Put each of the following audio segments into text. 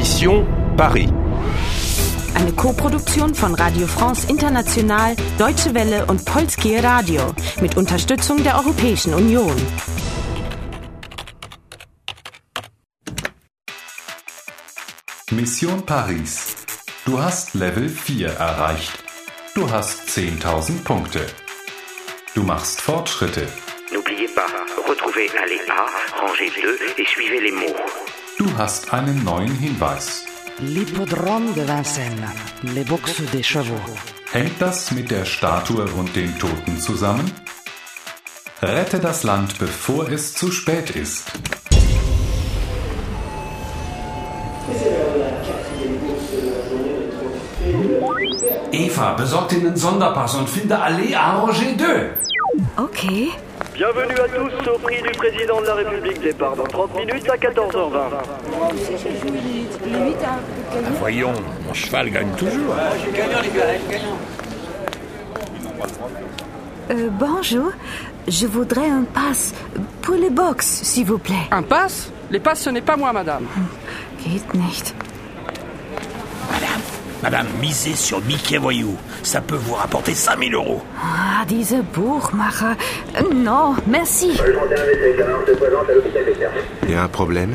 Mission Paris. Eine Koproduktion von Radio France International, Deutsche Welle und Polskie Radio mit Unterstützung der Europäischen Union. Mission Paris. Du hast Level 4 erreicht. Du hast 10.000 Punkte. Du machst Fortschritte. N'oubliez pas, retrouvez allée A, rangée 2 et suivez les mots. Du hast einen neuen Hinweis. L'hippodrome de Vincennes, les boxes des chevaux. Hängt das mit der Statue und den Toten zusammen? Rette das Land, bevor es zu spät ist. Eva, besorg dir einen Sonderpass und finde Allee Arrangé 2. Okay. Bienvenue à tous au prix du président de la République. Départ dans 30 minutes à 14h20. Voyons, mon cheval gagne toujours. Euh, bonjour. Je voudrais un pass pour les box, s'il vous plaît. Un pass Les passes, ce n'est pas moi, madame. Geht nicht. Madame, misez sur Mickey Voyou. Ça peut vous rapporter 5000 euros. Ah, diese Buchmacher. Euh, Non, merci. Il y a un problème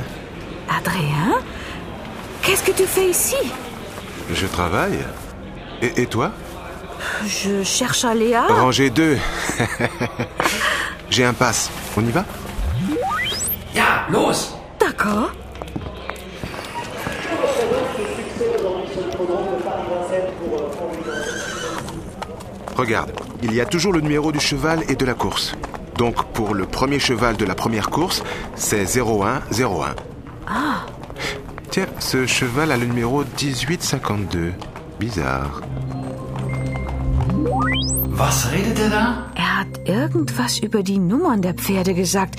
Adrien? Qu'est-ce que tu fais ici? Je travaille. Et, et toi? Je cherche à Léa. Rangée 2. J'ai un pass. On y va? Ja, los! D'accord. Regarde, il y a toujours le numéro du cheval et de la course. Donc pour le premier cheval de la première course, c'est 0101. Ah, Tiens, ce cheval a le numéro 1852. Bizarre. Was redet er da? er hat irgendwas über die Nummern der Pferde gesagt.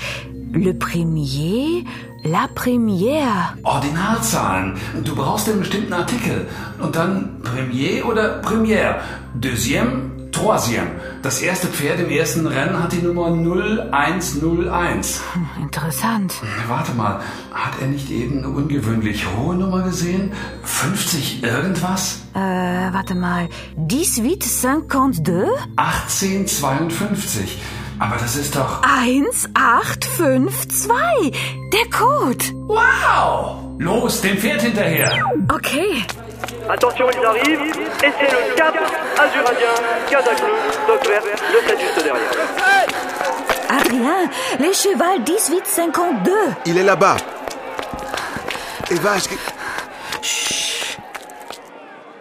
Le Premier, La Première. Ordinalzahlen. Du brauchst einen bestimmten Artikel. Und dann Premier oder Première. Deuxième, Troisième. Das erste Pferd im ersten Rennen hat die Nummer 0101. Hm, Interessant. Warte mal, hat er nicht eben eine ungewöhnlich hohe Nummer gesehen? 50 irgendwas? Äh, warte mal. 1852? 1852. Aber das ist doch... 1852. Der Code. Wow! Los, dem Pferd hinterher! Okay. Attention, ils arrivent. Et c'est le 4 Azuradien, Casac bleu, Doc vert, le 7 juste derrière. Adrien, le cheval 1852. Il est là-bas. Eva, je-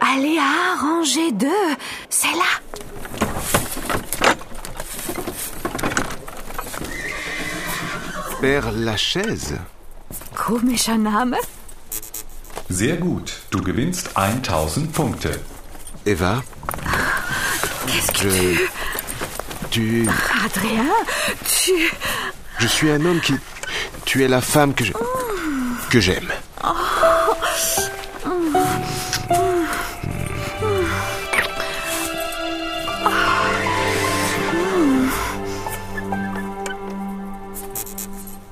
Aléa, rangée 2. C'est là. Père Lachaise. Komischer Name. Sehr gut. Du gewinnst 1000 Punkte. Eva, Qu'est-ce que je... Tu... Adrien, tu... Je suis un homme qui... Tu es la femme que je... Que j'aime.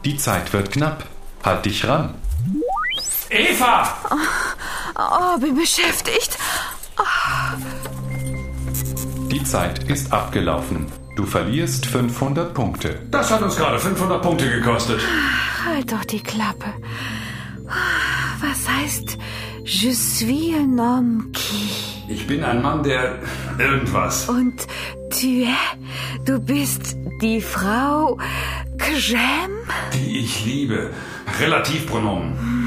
Die Zeit wird knapp. Halt dich ran. Eva! Oh, bin beschäftigt. Die Zeit ist abgelaufen. Du verlierst 500 Punkte. Das hat uns gerade 500 Punkte gekostet. Halt doch die Klappe. Was heißt Je suis un homme qui... Ich bin ein Mann, der irgendwas. Und tu es... Du bist die Frau que j'aime? Die ich liebe. Relativpronomen.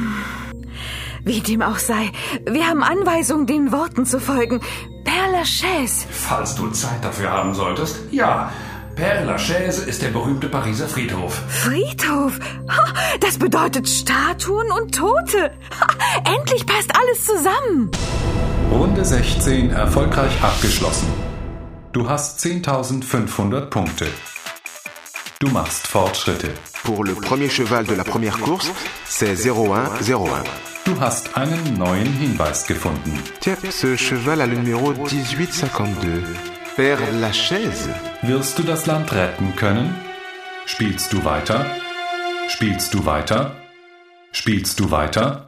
Wie dem auch sei, wir haben Anweisung, den Worten zu folgen. Père Lachaise. Falls du Zeit dafür haben solltest. Ja, Père Lachaise ist der berühmte Pariser Friedhof. Friedhof. Das bedeutet Statuen und Tote. Endlich passt alles zusammen. Runde 16 erfolgreich abgeschlossen. Du hast 10.500 Punkte. Du machst Fortschritte. Pour le premier cheval de la première course, c'est 0101. Du hast einen neuen Hinweis gefunden. Tiens, ce cheval a le numéro 1852. Père Lachaise Wirst du das Land retten können? Spielst du weiter? Spielst du weiter? Spielst du weiter?